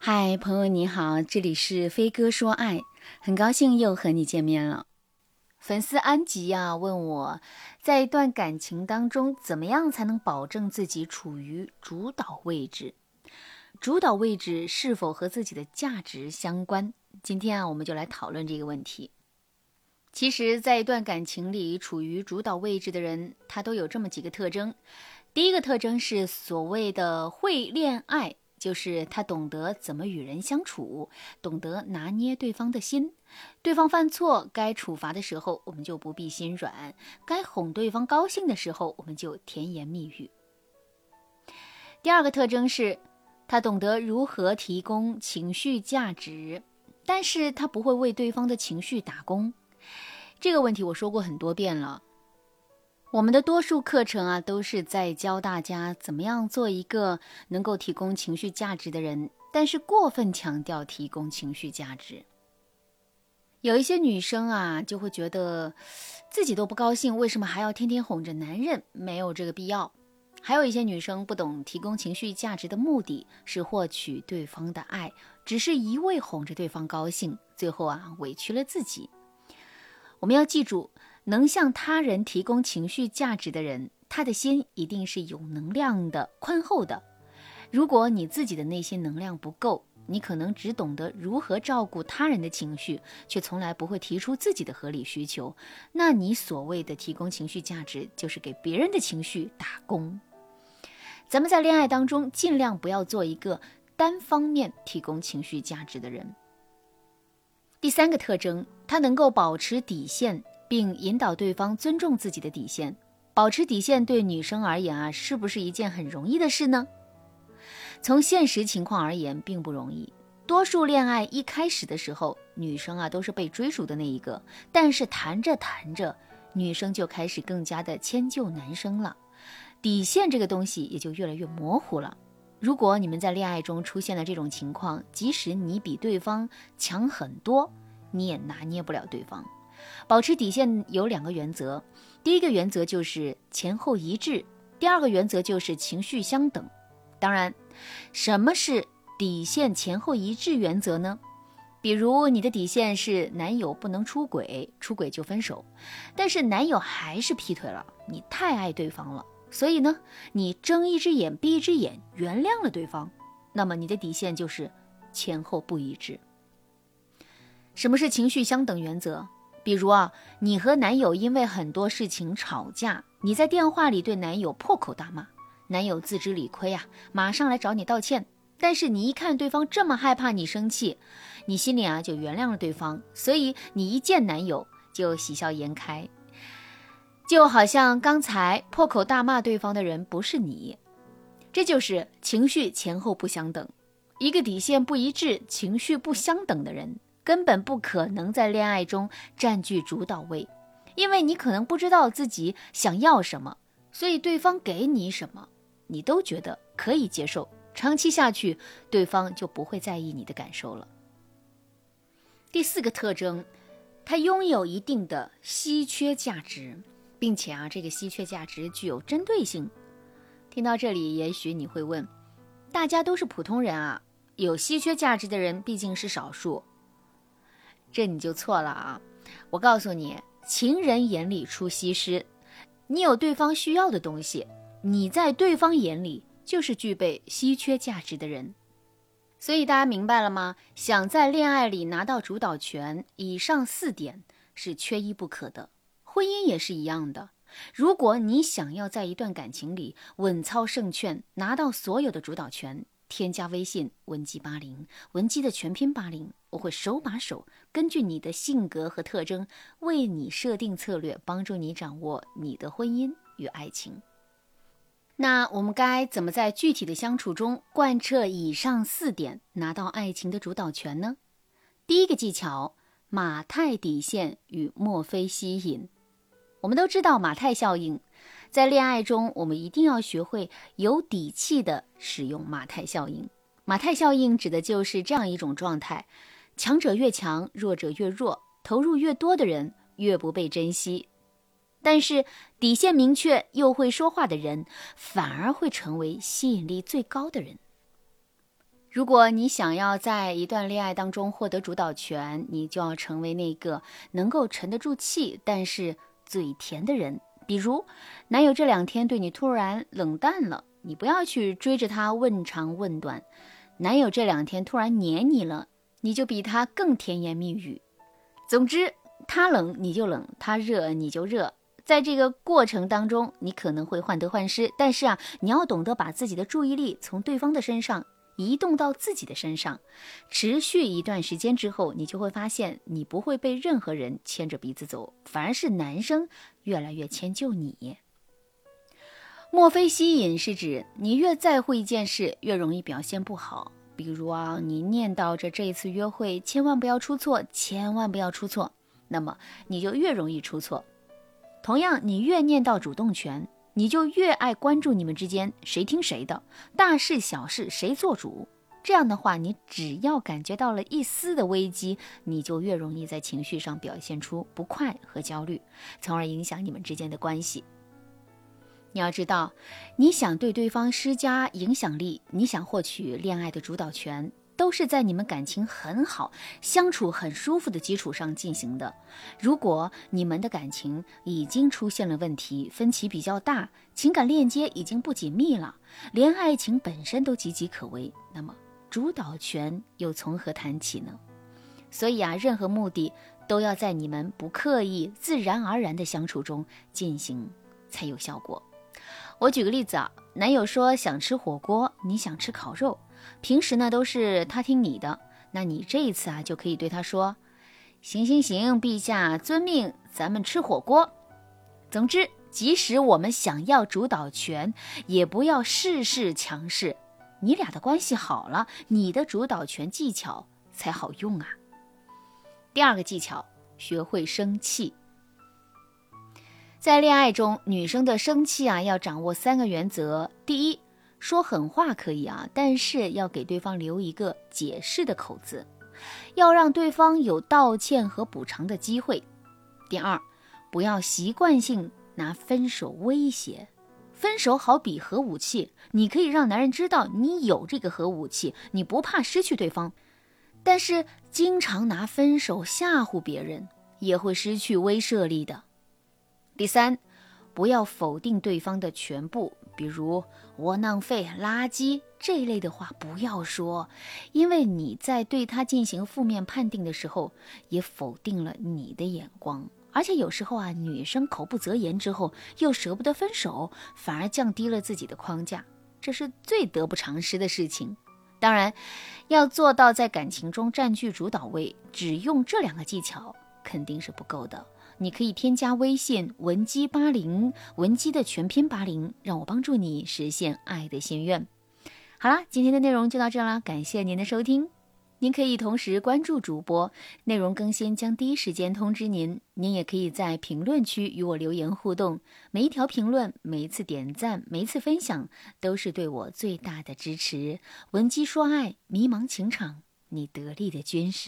嗨，朋友你好，这里是飞哥说爱，很高兴又和你见面了。粉丝安吉呀问我，在一段感情当中，怎么样才能保证自己处于主导位置？主导位置是否和自己的价值相关？今天啊，我们就来讨论这个问题。其实，在一段感情里，处于主导位置的人，他都有这么几个特征。第一个特征是所谓的会恋爱。就是他懂得怎么与人相处，懂得拿捏对方的心。对方犯错，该处罚的时候，我们就不必心软；该哄对方高兴的时候，我们就甜言蜜语。第二个特征是，他懂得如何提供情绪价值，但是他不会为对方的情绪打工。这个问题我说过很多遍了。我们的多数课程啊，都是在教大家怎么样做一个能够提供情绪价值的人，但是过分强调提供情绪价值。有一些女生啊，就会觉得自己都不高兴，为什么还要天天哄着男人？没有这个必要。还有一些女生不懂提供情绪价值的目的是获取对方的爱，只是一味哄着对方高兴，最后啊委屈了自己。我们要记住。能向他人提供情绪价值的人，他的心一定是有能量的、宽厚的。如果你自己的内心能量不够，你可能只懂得如何照顾他人的情绪，却从来不会提出自己的合理需求。那你所谓的提供情绪价值，就是给别人的情绪打工。咱们在恋爱当中，尽量不要做一个单方面提供情绪价值的人。第三个特征，他能够保持底线。并引导对方尊重自己的底线，保持底线对女生而言啊，是不是一件很容易的事呢？从现实情况而言，并不容易。多数恋爱一开始的时候，女生啊都是被追逐的那一个，但是谈着谈着，女生就开始更加的迁就男生了，底线这个东西也就越来越模糊了。如果你们在恋爱中出现了这种情况，即使你比对方强很多，你也拿捏不了对方。保持底线有两个原则，第一个原则就是前后一致，第二个原则就是情绪相等。当然，什么是底线前后一致原则呢？比如你的底线是男友不能出轨，出轨就分手，但是男友还是劈腿了，你太爱对方了，所以呢，你睁一只眼闭一只眼原谅了对方，那么你的底线就是前后不一致。什么是情绪相等原则？比如啊，你和男友因为很多事情吵架，你在电话里对男友破口大骂，男友自知理亏啊，马上来找你道歉。但是你一看对方这么害怕你生气，你心里啊就原谅了对方，所以你一见男友就喜笑颜开，就好像刚才破口大骂对方的人不是你。这就是情绪前后不相等，一个底线不一致、情绪不相等的人。根本不可能在恋爱中占据主导位，因为你可能不知道自己想要什么，所以对方给你什么，你都觉得可以接受。长期下去，对方就不会在意你的感受了。第四个特征，它拥有一定的稀缺价值，并且啊，这个稀缺价值具有针对性。听到这里，也许你会问：大家都是普通人啊，有稀缺价值的人毕竟是少数。这你就错了啊！我告诉你，情人眼里出西施，你有对方需要的东西，你在对方眼里就是具备稀缺价值的人。所以大家明白了吗？想在恋爱里拿到主导权，以上四点是缺一不可的。婚姻也是一样的。如果你想要在一段感情里稳操胜券，拿到所有的主导权，添加微信文姬八零，文姬的全拼八零，我会手把手根据你的性格和特征为你设定策略，帮助你掌握你的婚姻与爱情。那我们该怎么在具体的相处中贯彻以上四点，拿到爱情的主导权呢？第一个技巧：马太底线与墨菲吸引。我们都知道马太效应。在恋爱中，我们一定要学会有底气的使用马太效应。马太效应指的就是这样一种状态：强者越强，弱者越弱；投入越多的人越不被珍惜。但是底线明确又会说话的人，反而会成为吸引力最高的人。如果你想要在一段恋爱当中获得主导权，你就要成为那个能够沉得住气，但是嘴甜的人。比如，男友这两天对你突然冷淡了，你不要去追着他问长问短；男友这两天突然黏你了，你就比他更甜言蜜语。总之，他冷你就冷，他热你就热。在这个过程当中，你可能会患得患失，但是啊，你要懂得把自己的注意力从对方的身上。移动到自己的身上，持续一段时间之后，你就会发现，你不会被任何人牵着鼻子走，反而是男生越来越迁就你。墨菲吸引是指你越在乎一件事，越容易表现不好。比如啊，你念叨着这一次约会千万不要出错，千万不要出错，那么你就越容易出错。同样，你越念叨主动权。你就越爱关注你们之间谁听谁的，大事小事谁做主。这样的话，你只要感觉到了一丝的危机，你就越容易在情绪上表现出不快和焦虑，从而影响你们之间的关系。你要知道，你想对对方施加影响力，你想获取恋爱的主导权。都是在你们感情很好、相处很舒服的基础上进行的。如果你们的感情已经出现了问题，分歧比较大，情感链接已经不紧密了，连爱情本身都岌岌可危，那么主导权又从何谈起呢？所以啊，任何目的都要在你们不刻意、自然而然的相处中进行才有效果。我举个例子啊，男友说想吃火锅，你想吃烤肉。平时呢都是他听你的，那你这一次啊就可以对他说：“行行行，陛下遵命，咱们吃火锅。”总之，即使我们想要主导权，也不要事事强势。你俩的关系好了，你的主导权技巧才好用啊。第二个技巧，学会生气。在恋爱中，女生的生气啊要掌握三个原则：第一。说狠话可以啊，但是要给对方留一个解释的口子，要让对方有道歉和补偿的机会。第二，不要习惯性拿分手威胁，分手好比核武器，你可以让男人知道你有这个核武器，你不怕失去对方，但是经常拿分手吓唬别人，也会失去威慑力的。第三，不要否定对方的全部。比如窝囊废、垃圾这一类的话不要说，因为你在对他进行负面判定的时候，也否定了你的眼光。而且有时候啊，女生口不择言之后又舍不得分手，反而降低了自己的框架，这是最得不偿失的事情。当然，要做到在感情中占据主导位，只用这两个技巧肯定是不够的。你可以添加微信文姬八零，文姬的全拼八零，让我帮助你实现爱的心愿。好啦，今天的内容就到这啦，感谢您的收听。您可以同时关注主播，内容更新将第一时间通知您。您也可以在评论区与我留言互动，每一条评论、每一次点赞、每一次分享，都是对我最大的支持。文姬说爱，迷茫情场，你得力的军师。